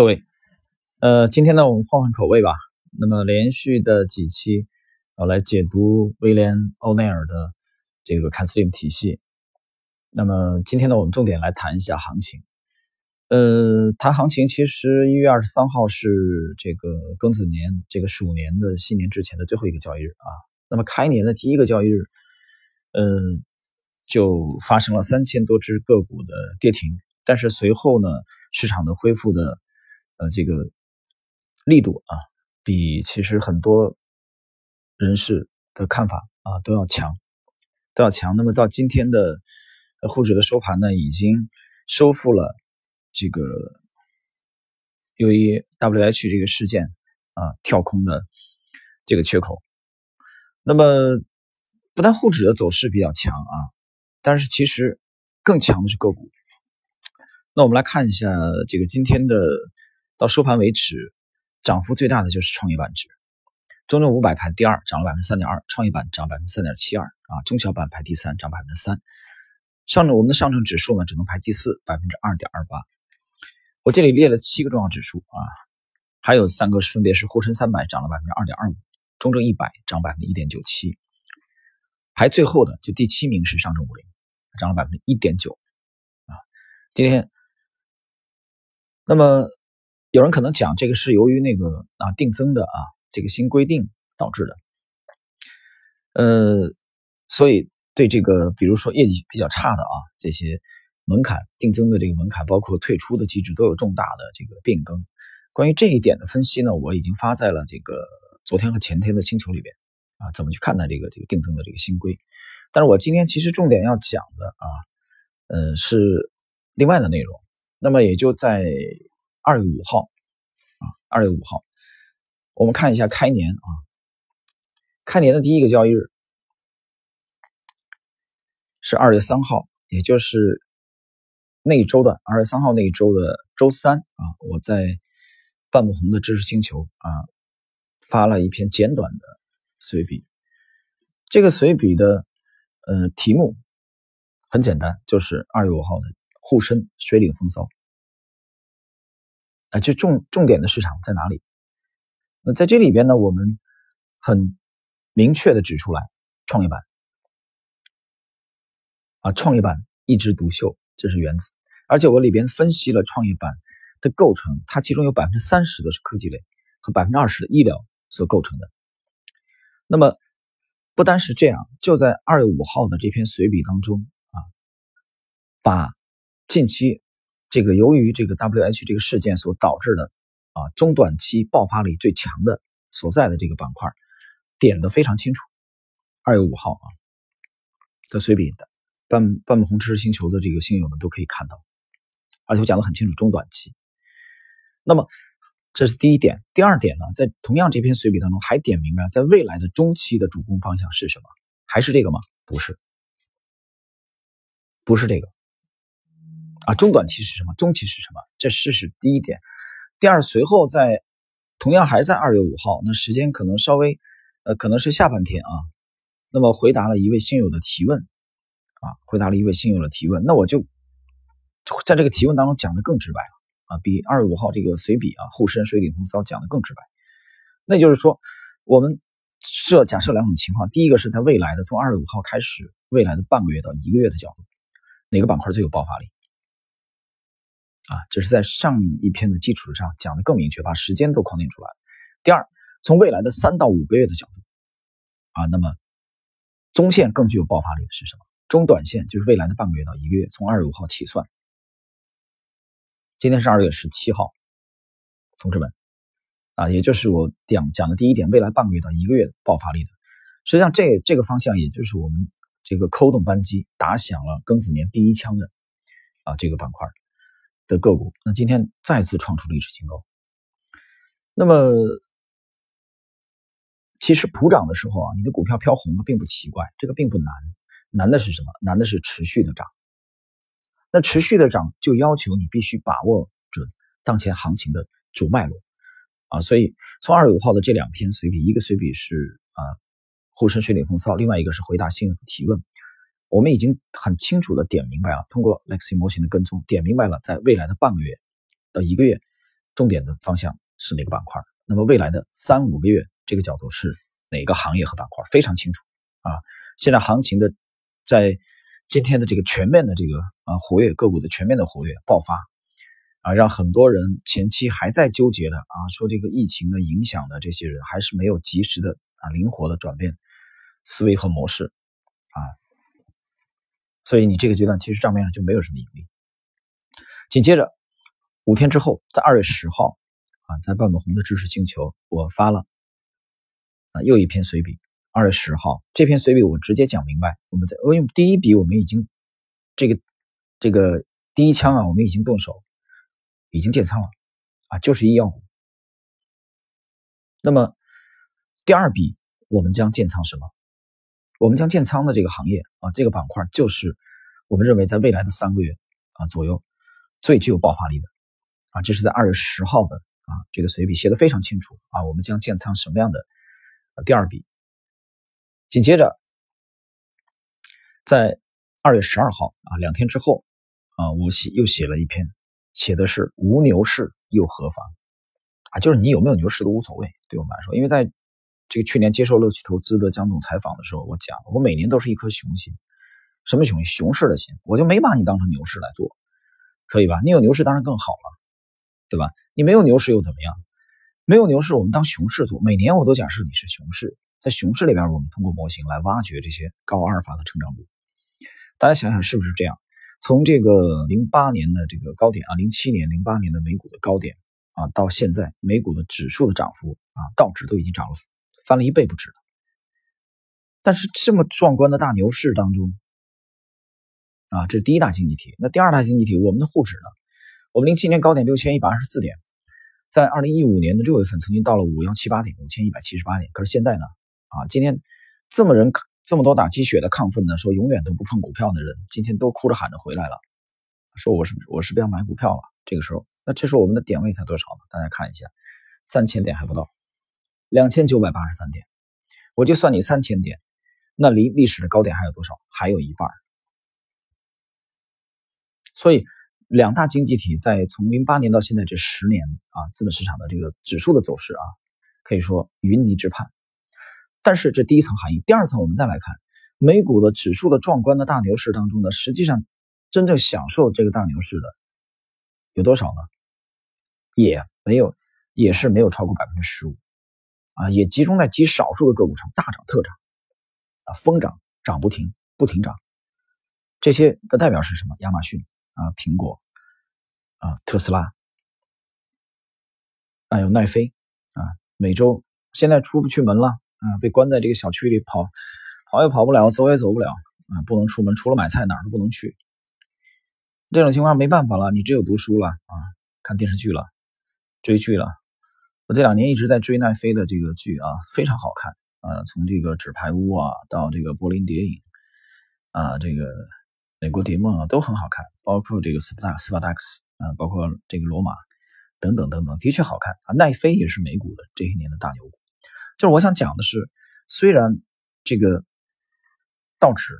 各位，呃，今天呢，我们换换口味吧。那么连续的几期，我来解读威廉·欧奈尔的这个凯斯林体系。那么今天呢，我们重点来谈一下行情。呃，谈行情，其实一月二十三号是这个庚子年这个鼠年的新年之前的最后一个交易日啊。那么开年的第一个交易日，呃，就发生了三千多只个股的跌停。但是随后呢，市场的恢复的，呃，这个力度啊，比其实很多人士的看法啊都要强，都要强。那么到今天的沪指的收盘呢，已经收复了这个由于 W H 这个事件啊跳空的这个缺口。那么不但沪指的走势比较强啊，但是其实更强的是个股。那我们来看一下这个今天的到收盘为止，涨幅最大的就是创业板指，中证五百排第二，涨了百分之三点二，创业板涨百分之三点七二啊，中小板排第三，涨百分之三。上证我们的上证指数呢，只能排第四，百分之二点二八。我这里列了七个重要指数啊，还有三个是分别是沪深三百涨了百分之二点二五，中证一百涨百分之一点九七，排最后的就第七名是上证五零，涨了百分之一点九啊，今天。那么，有人可能讲这个是由于那个啊定增的啊这个新规定导致的，呃，所以对这个比如说业绩比较差的啊这些门槛定增的这个门槛，包括退出的机制都有重大的这个变更。关于这一点的分析呢，我已经发在了这个昨天和前天的星球里边啊，怎么去看待这个这个定增的这个新规？但是我今天其实重点要讲的啊，呃是另外的内容。那么也就在二月五号啊，二月五号，我们看一下开年啊，开年的第一个交易日是二月三号，也就是那一周的二月三号那一周的周三啊，我在半木红的知识星球啊发了一篇简短的随笔，这个随笔的呃题目很简单，就是二月五号的。沪深水岭风骚，啊，就重重点的市场在哪里？那在这里边呢，我们很明确的指出来，创业板啊，创业板一枝独秀，这是原则。而且我里边分析了创业板的构成，它其中有百分之三十的是科技类和百分之二十的医疗所构成的。那么不单是这样，就在二月五号的这篇随笔当中啊，把。近期，这个由于这个 W H 这个事件所导致的啊中短期爆发力最强的所在的这个板块，点的非常清楚。二月五号啊的随笔的半半木红知识星球的这个星友们都可以看到，而且我讲的很清楚中短期。那么这是第一点，第二点呢，在同样这篇随笔当中还点明了，在未来的中期的主攻方向是什么？还是这个吗？不是，不是这个。啊，中短期是什么？中期是什么？这是是第一点。第二，随后在同样还在二月五号，那时间可能稍微，呃，可能是下半天啊。那么回答了一位新友的提问，啊，回答了一位新友的提问。那我就在这个提问当中讲的更直白了啊，比二月五号这个随笔啊沪深水顶风骚讲的更直白。那就是说，我们设假设两种情况，第一个是在未来的从二月五号开始，未来的半个月到一个月的角度，哪个板块最有爆发力？啊，这是在上一篇的基础上讲的更明确，把时间都框定出来。第二，从未来的三到五个月的角度，啊，那么中线更具有爆发力的是什么？中短线就是未来的半个月到一个月，从二月五号起算。今天是二月十七号，同志们，啊，也就是我讲讲的第一点，未来半个月到一个月爆发力的，实际上这这个方向，也就是我们这个扣动扳机打响了庚子年第一枪的啊这个板块。的个股，那今天再次创出历史新高。那么，其实普涨的时候啊，你的股票飘红了并不奇怪，这个并不难。难的是什么？难的是持续的涨。那持续的涨就要求你必须把握准当前行情的主脉络啊。所以，从二月五号的这两篇随笔，一个随笔是啊沪深水里风骚，另外一个是回答新友提问。我们已经很清楚的点明白了，通过 Lexi 模型的跟踪，点明白了，在未来的半个月到一个月，重点的方向是哪个板块？那么未来的三五个月，这个角度是哪个行业和板块？非常清楚啊！现在行情的在今天的这个全面的这个啊活跃个股的全面的活跃爆发啊，让很多人前期还在纠结的啊，说这个疫情的影响的这些人，还是没有及时的啊灵活的转变思维和模式，所以你这个阶段其实账面上就没有什么盈利。紧接着五天之后，在二月十号。啊，在半本红的知识星球，我发了啊又一篇随笔。二月十号这篇随笔，我直接讲明白。我们在因为第一笔我们已经这个这个第一枪啊，我们已经动手，已经建仓了啊，就是医药股。那么第二笔我们将建仓什么？我们将建仓的这个行业啊，这个板块就是我们认为在未来的三个月啊左右最具有爆发力的啊，这是在二月十号的。啊，这个随笔写的非常清楚啊，我们将建仓什么样的第二笔？紧接着，在二月十二号啊，两天之后啊，我写又写了一篇，写的是无牛市又何妨啊？就是你有没有牛市都无所谓，对我们来说，因为在这个去年接受乐趣投资的江总采访的时候，我讲我每年都是一颗熊心，什么熊？熊市的心，我就没把你当成牛市来做，可以吧？你有牛市当然更好了，对吧？你没有牛市又怎么样？没有牛市，我们当熊市做。每年我都假设你是熊市，在熊市里边，我们通过模型来挖掘这些高阿尔法的成长股。大家想想是不是这样？从这个零八年的这个高点啊，零七年、零八年的美股的高点啊，到现在美股的指数的涨幅啊，道指都已经涨了翻了一倍不止。但是这么壮观的大牛市当中啊，这是第一大经济体。那第二大经济体，我们的沪指呢？我们零七年高点六千一百二十四点。在二零一五年的六月份，曾经到了五幺七八点，五千一百七十八点。可是现在呢？啊，今天这么人这么多打鸡血的亢奋呢，说永远都不碰股票的人，今天都哭着喊着回来了，说我是我是不要买股票了？这个时候，那这时候我们的点位才多少呢？大家看一下，三千点还不到，两千九百八十三点，我就算你三千点，那离历史的高点还有多少？还有一半。所以。两大经济体在从零八年到现在这十年啊，资本市场的这个指数的走势啊，可以说云泥之畔。但是这第一层含义，第二层我们再来看美股的指数的壮观的大牛市当中呢，实际上真正享受这个大牛市的有多少呢？也没有，也是没有超过百分之十五啊，也集中在极少数的个股上大涨特涨啊，疯涨涨不停不停涨。这些的代表是什么？亚马逊。啊，苹果，啊，特斯拉，还有奈飞，啊，每周现在出不去门了，啊，被关在这个小区里跑，跑也跑不了，走也走不了，啊，不能出门，除了买菜哪儿都不能去。这种情况没办法了，你只有读书了，啊，看电视剧了，追剧了。我这两年一直在追奈飞的这个剧啊，非常好看，啊，从这个纸牌屋啊，到这个柏林谍影，啊，这个。美国谍梦啊都很好看，包括这个斯巴达斯巴达克斯啊，包括这个罗马等等等等，的确好看啊。奈飞也是美股的这些年的大牛股。就是我想讲的是，虽然这个道指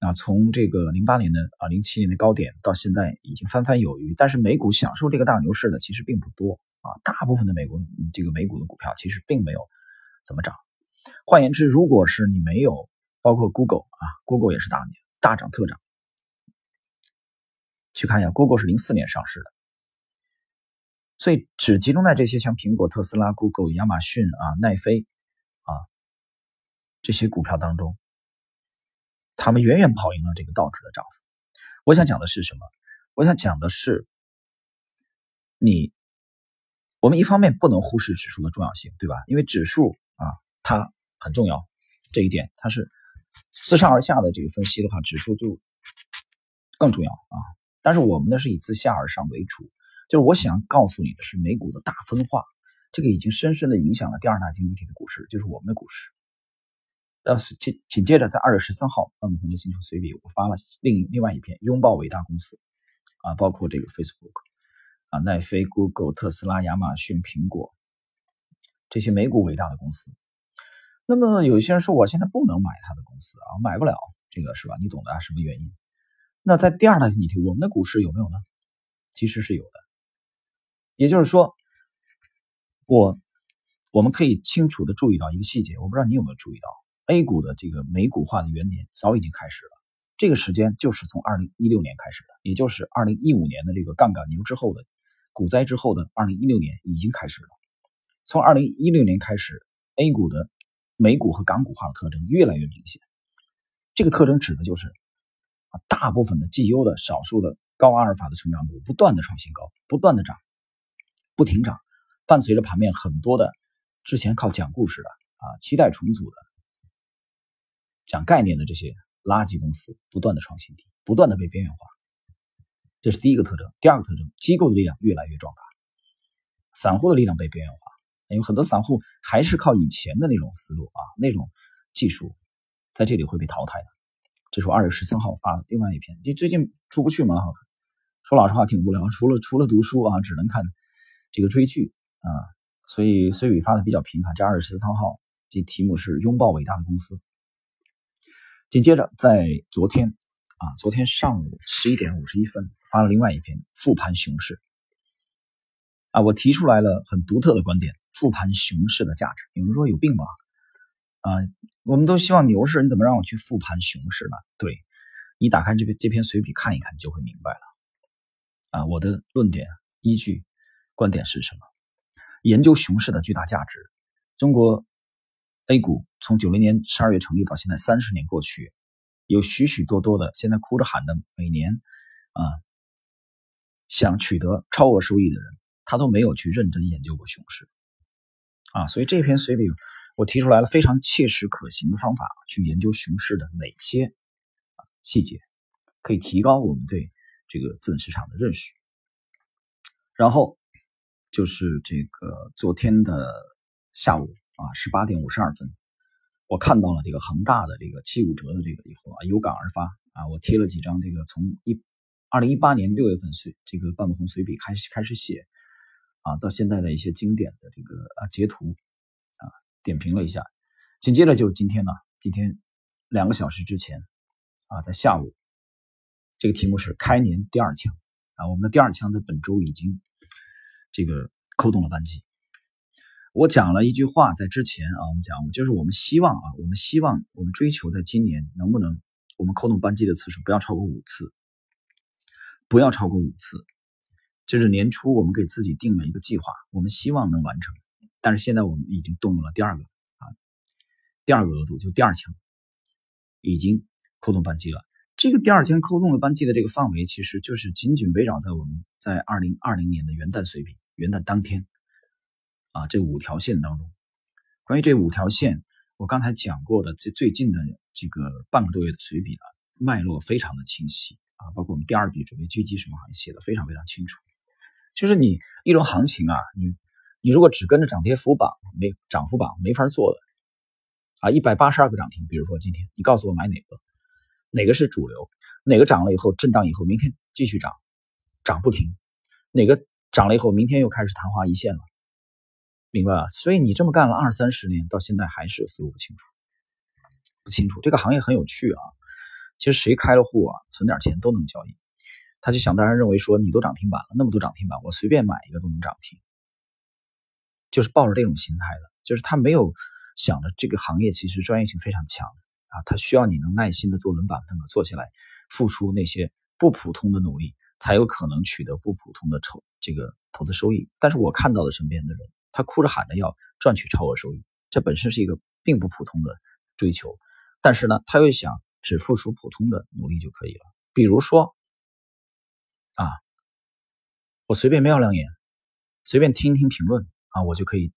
啊从这个零八年的啊零七年的高点到现在已经翻番有余，但是美股享受这个大牛市的其实并不多啊。大部分的美国这个美股的股票其实并没有怎么涨。换言之，如果是你没有包括 Google 啊，Google 也是大大涨特涨。去看一下，Google 是零四年上市的，所以只集中在这些像苹果、特斯拉、Google、亚马逊啊、奈飞啊这些股票当中，他们远远跑赢了这个道指的涨幅。我想讲的是什么？我想讲的是，你我们一方面不能忽视指数的重要性，对吧？因为指数啊，它很重要，这一点它是自上而下的这个分析的话，指数就更重要啊。但是我们呢是以自下而上为主，就是我想告诉你的是，美股的大分化，这个已经深深的影响了第二大经济体的股市，就是我们的股市。呃，紧紧接着在二月十三号，万红的星球随笔我发了另另外一篇拥抱伟大公司，啊，包括这个 Facebook，啊，奈飞、Google、特斯拉、亚马逊、苹果这些美股伟大的公司。那么有些人说，我现在不能买他的公司啊，买不了这个是吧？你懂的啊，什么原因？那在第二大经济体，我们的股市有没有呢？其实是有的。也就是说，我我们可以清楚的注意到一个细节，我不知道你有没有注意到，A 股的这个美股化的元年早已经开始了。这个时间就是从二零一六年开始的，也就是二零一五年的这个杠杆牛之后的股灾之后的二零一六年已经开始了。从二零一六年开始，A 股的美股和港股化的特征越来越明显。这个特征指的就是啊，大部分的绩优的少数的高阿尔法的成长股不断的创新高，不断的涨，不停涨，伴随着盘面很多的之前靠讲故事的啊，期待重组的讲概念的这些。垃圾公司不断的创新低，不断的被边缘化，这是第一个特征。第二个特征，机构的力量越来越壮大，散户的力量被边缘化。有很多散户还是靠以前的那种思路啊，那种技术，在这里会被淘汰的。这是我二月十三号发的另外一篇。就最近出不去嘛，说老实话挺无聊，除了除了读书啊，只能看这个追剧啊，所以随笔发的比较频繁。这二月十三号，这题目是拥抱伟大的公司。紧接着，在昨天啊，昨天上午十一点五十一分发了另外一篇复盘熊市啊，我提出来了很独特的观点：复盘熊市的价值。有人说有病吧？啊，我们都希望牛市，你怎么让我去复盘熊市呢？对你打开这篇这篇随笔看一看，就会明白了。啊，我的论点依据观点是什么？研究熊市的巨大价值，中国。A 股从九零年十二月成立到现在三十年过去，有许许多多的现在哭着喊的每年啊想取得超额收益的人，他都没有去认真研究过熊市啊。所以这篇随笔我提出来了非常切实可行的方法，去研究熊市的哪些细节可以提高我们对这个资本市场的认识。然后就是这个昨天的下午。啊，十八点五十二分，我看到了这个恒大的这个七五折的这个以后啊，有感而发啊，我贴了几张这个从一二零一八年六月份随这个半不红随笔开始开始写啊，到现在的一些经典的这个啊截图啊，点评了一下。紧接着就是今天呢，今天两个小时之前啊，在下午，这个题目是开年第二枪啊，我们的第二枪在本周已经这个扣动了扳机。我讲了一句话，在之前啊，我们讲，就是我们希望啊，我们希望我们追求在今年能不能，我们扣动扳机的次数不要超过五次，不要超过五次。就是年初我们给自己定了一个计划，我们希望能完成。但是现在我们已经动用了第二个啊，第二个额度，就第二枪，已经扣动扳机了。这个第二枪扣动的扳机的这个范围，其实就是紧紧围绕在我们在二零二零年的元旦水平，元旦当天。啊，这五条线当中，关于这五条线，我刚才讲过的这最近的这个半个多月的随笔啊，脉络非常的清晰啊，包括我们第二笔准备狙击什么行业写的非常非常清楚。就是你一种行情啊，你你如果只跟着涨跌幅榜没涨幅榜没法做的啊，一百八十二个涨停，比如说今天你告诉我买哪个，哪个是主流，哪个涨了以后震荡以后明天继续涨，涨不停，哪个涨了以后明天又开始昙花一现了。明白吧？所以你这么干了二三十年，到现在还是思路不清楚，不清楚。这个行业很有趣啊，其实谁开了户啊，存点钱都能交易。他就想当然认为说，你都涨停板了，那么多涨停板，我随便买一个都能涨停，就是抱着这种心态的，就是他没有想着这个行业其实专业性非常强啊，他需要你能耐心的坐轮板凳的坐下来，付出那些不普通的努力，才有可能取得不普通的筹这个投资收益。但是我看到的身边的人。他哭着喊着要赚取超额收益，这本身是一个并不普通的追求，但是呢，他又想只付出普通的努力就可以了。比如说，啊，我随便瞄两眼，随便听一听评论啊，我就可以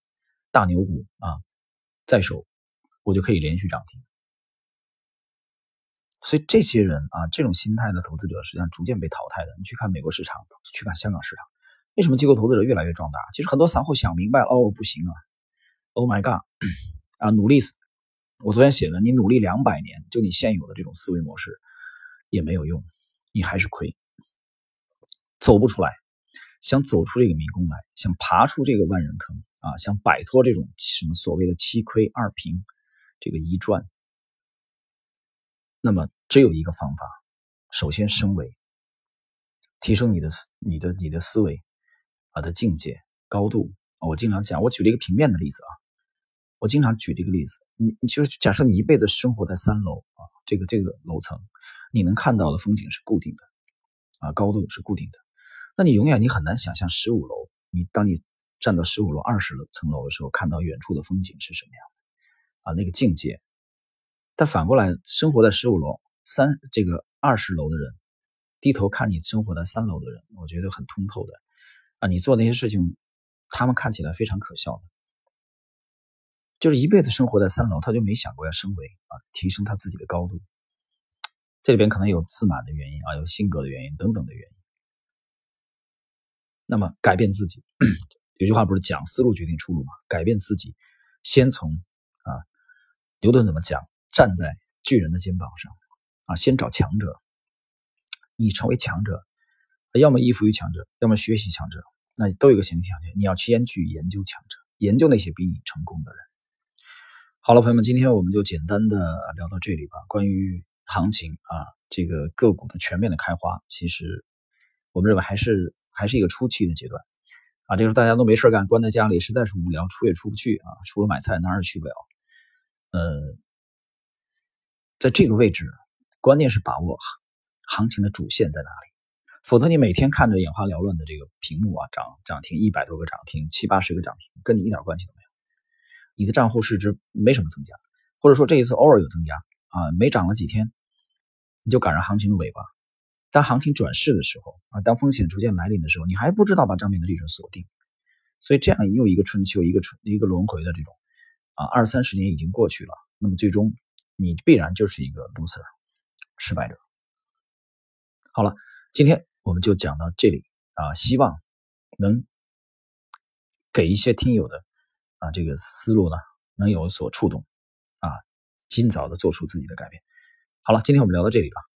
大牛股啊在手，我就可以连续涨停。所以这些人啊，这种心态的投资者实际上逐渐被淘汰的。你去看美国市场，去看香港市场。为什么机构投资者越来越壮大？其实很多散户想明白了，哦，不行啊，Oh my god，啊，努力！我昨天写了，你努力两百年，就你现有的这种思维模式也没有用，你还是亏，走不出来。想走出这个迷宫来，想爬出这个万人坑啊，想摆脱这种什么所谓的七亏二平这个一赚，那么只有一个方法，首先升维，提升你的思、你的、你的思维。啊的境界高度我经常讲，我举了一个平面的例子啊，我经常举这个例子，你你就是假设你一辈子生活在三楼啊，这个这个楼层，你能看到的风景是固定的啊，高度是固定的，那你永远你很难想象十五楼，你当你站到十五楼、二十层楼的时候，看到远处的风景是什么样的啊，那个境界。但反过来，生活在十五楼、三这个二十楼的人，低头看你生活在三楼的人，我觉得很通透的啊，你做那些事情。他们看起来非常可笑的，就是一辈子生活在三楼，他就没想过要升维啊，提升他自己的高度。这里边可能有自满的原因啊，有性格的原因等等的原因。那么改变自己，有句话不是讲思路决定出路吗？改变自己，先从啊，牛顿怎么讲？站在巨人的肩膀上啊，先找强者，你成为强者，要么依附于强者，要么学习强者。那都有个前提条件，你要先去研究强者，研究那些比你成功的人。好了，朋友们，今天我们就简单的聊到这里吧。关于行情啊，这个个股的全面的开花，其实我们认为还是还是一个初期的阶段啊。这时候大家都没事干，关在家里实在是无聊，出也出不去啊，除了买菜哪也去不了。呃，在这个位置，关键是把握行情的主线在哪里。否则，你每天看着眼花缭乱的这个屏幕啊，涨涨停一百多个涨停，七八十个涨停，跟你一点关系都没有。你的账户市值没什么增加，或者说这一次偶尔有增加啊，没涨了几天，你就赶上行情的尾巴。当行情转势的时候啊，当风险逐渐来临的时候，你还不知道把账面的利润锁定。所以这样又一个春秋，一个春一个轮回的这种啊，二三十年已经过去了，那么最终你必然就是一个 loser，失败者。好了，今天。我们就讲到这里啊，希望能给一些听友的啊这个思路呢，能有所触动啊，尽早的做出自己的改变。好了，今天我们聊到这里了。